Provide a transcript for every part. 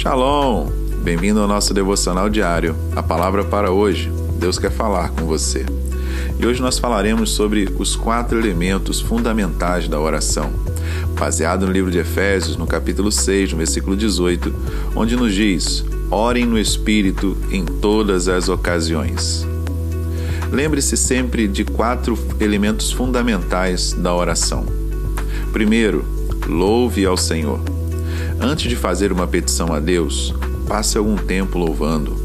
Shalom! Bem-vindo ao nosso devocional diário. A palavra para hoje. Deus quer falar com você. E hoje nós falaremos sobre os quatro elementos fundamentais da oração, baseado no livro de Efésios, no capítulo 6, no versículo 18, onde nos diz: Orem no Espírito em todas as ocasiões. Lembre-se sempre de quatro elementos fundamentais da oração. Primeiro, louve ao Senhor. Antes de fazer uma petição a Deus, passe algum tempo louvando.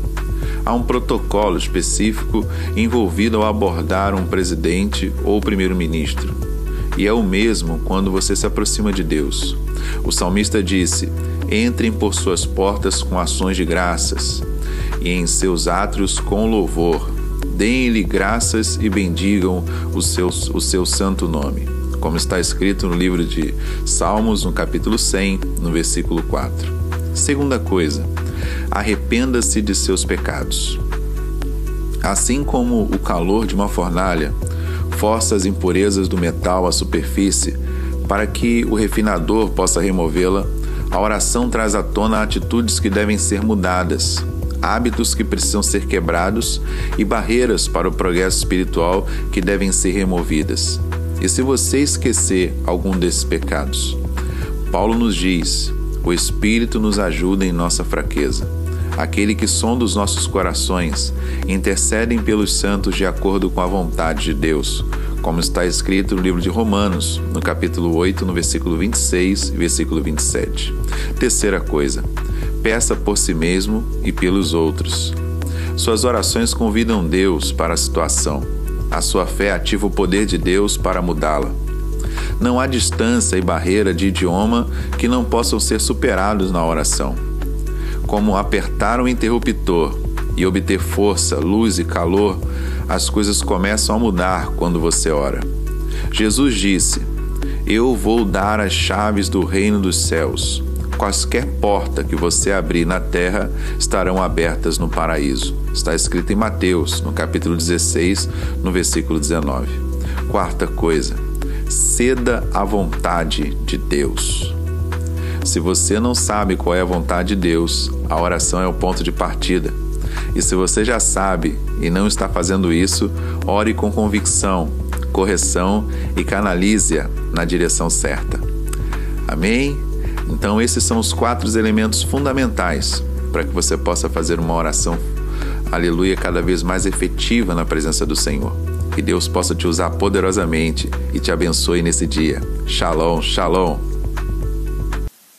Há um protocolo específico envolvido ao abordar um presidente ou primeiro-ministro. E é o mesmo quando você se aproxima de Deus. O salmista disse: Entrem por suas portas com ações de graças, e em seus átrios com louvor. Deem-lhe graças e bendigam o seu, o seu santo nome como está escrito no livro de Salmos, no capítulo 100, no versículo 4. Segunda coisa, arrependa-se de seus pecados. Assim como o calor de uma fornalha força as impurezas do metal à superfície para que o refinador possa removê-la, a oração traz à tona atitudes que devem ser mudadas, hábitos que precisam ser quebrados e barreiras para o progresso espiritual que devem ser removidas. E se você esquecer algum desses pecados, Paulo nos diz: o Espírito nos ajuda em nossa fraqueza. Aquele que sonda os nossos corações, intercedem pelos santos de acordo com a vontade de Deus, como está escrito no livro de Romanos, no capítulo 8, no versículo 26 e versículo 27. Terceira coisa, peça por si mesmo e pelos outros. Suas orações convidam Deus para a situação a sua fé ativa o poder de Deus para mudá-la. Não há distância e barreira de idioma que não possam ser superados na oração. Como apertar o interruptor e obter força, luz e calor, as coisas começam a mudar quando você ora. Jesus disse: Eu vou dar as chaves do reino dos céus. Quaisquer porta que você abrir na terra estarão abertas no paraíso. Está escrito em Mateus, no capítulo 16, no versículo 19. Quarta coisa, ceda à vontade de Deus. Se você não sabe qual é a vontade de Deus, a oração é o ponto de partida. E se você já sabe e não está fazendo isso, ore com convicção, correção e canalize-a na direção certa. Amém? Então, esses são os quatro elementos fundamentais para que você possa fazer uma oração aleluia, cada vez mais efetiva na presença do Senhor. Que Deus possa te usar poderosamente e te abençoe nesse dia. Shalom, shalom.